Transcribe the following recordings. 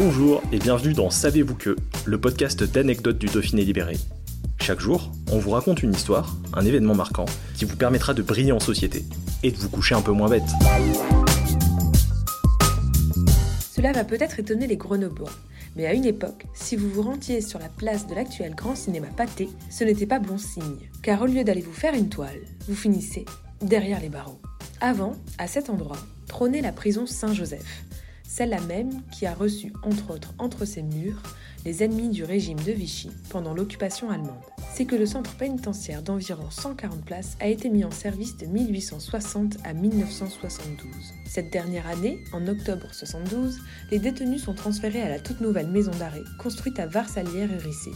Bonjour et bienvenue dans Savez-vous que, le podcast d'anecdotes du Dauphiné libéré. Chaque jour, on vous raconte une histoire, un événement marquant, qui vous permettra de briller en société et de vous coucher un peu moins bête. Cela va peut-être étonner les Grenoblois, mais à une époque, si vous vous rendiez sur la place de l'actuel grand cinéma pâté, ce n'était pas bon signe, car au lieu d'aller vous faire une toile, vous finissez derrière les barreaux. Avant, à cet endroit, trônait la prison Saint-Joseph, celle-là même qui a reçu, entre autres, entre ses murs, les ennemis du régime de Vichy pendant l'occupation allemande. C'est que le centre pénitentiaire d'environ 140 places a été mis en service de 1860 à 1972. Cette dernière année, en octobre 72, les détenus sont transférés à la toute nouvelle maison d'arrêt construite à varsalière rissé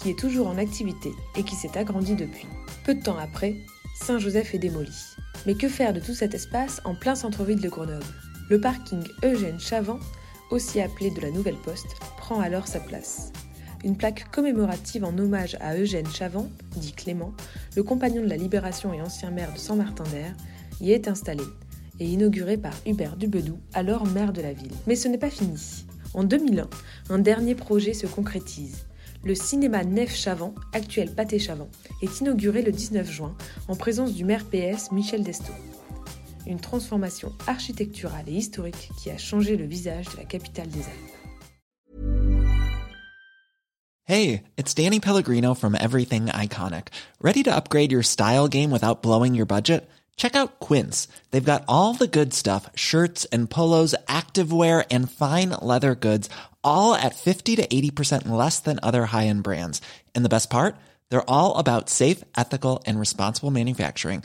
qui est toujours en activité et qui s'est agrandie depuis. Peu de temps après, Saint-Joseph est démoli. Mais que faire de tout cet espace en plein centre-ville de Grenoble? Le parking Eugène Chavant, aussi appelé de la Nouvelle Poste, prend alors sa place. Une plaque commémorative en hommage à Eugène Chavant, dit Clément, le compagnon de la Libération et ancien maire de Saint-Martin-d'Air, y est installée et inaugurée par Hubert Dubedou, alors maire de la ville. Mais ce n'est pas fini. En 2001, un dernier projet se concrétise. Le cinéma Nef Chavant, actuel Pâté Chavant, est inauguré le 19 juin en présence du maire PS Michel Desto. Une transformation architecturale et historique qui a changé le visage de la capitale des Alpes. Hey, it's Danny Pellegrino from Everything Iconic. Ready to upgrade your style game without blowing your budget? Check out Quince. They've got all the good stuff shirts and polos, activewear, and fine leather goods, all at 50 to 80% less than other high end brands. And the best part? They're all about safe, ethical, and responsible manufacturing.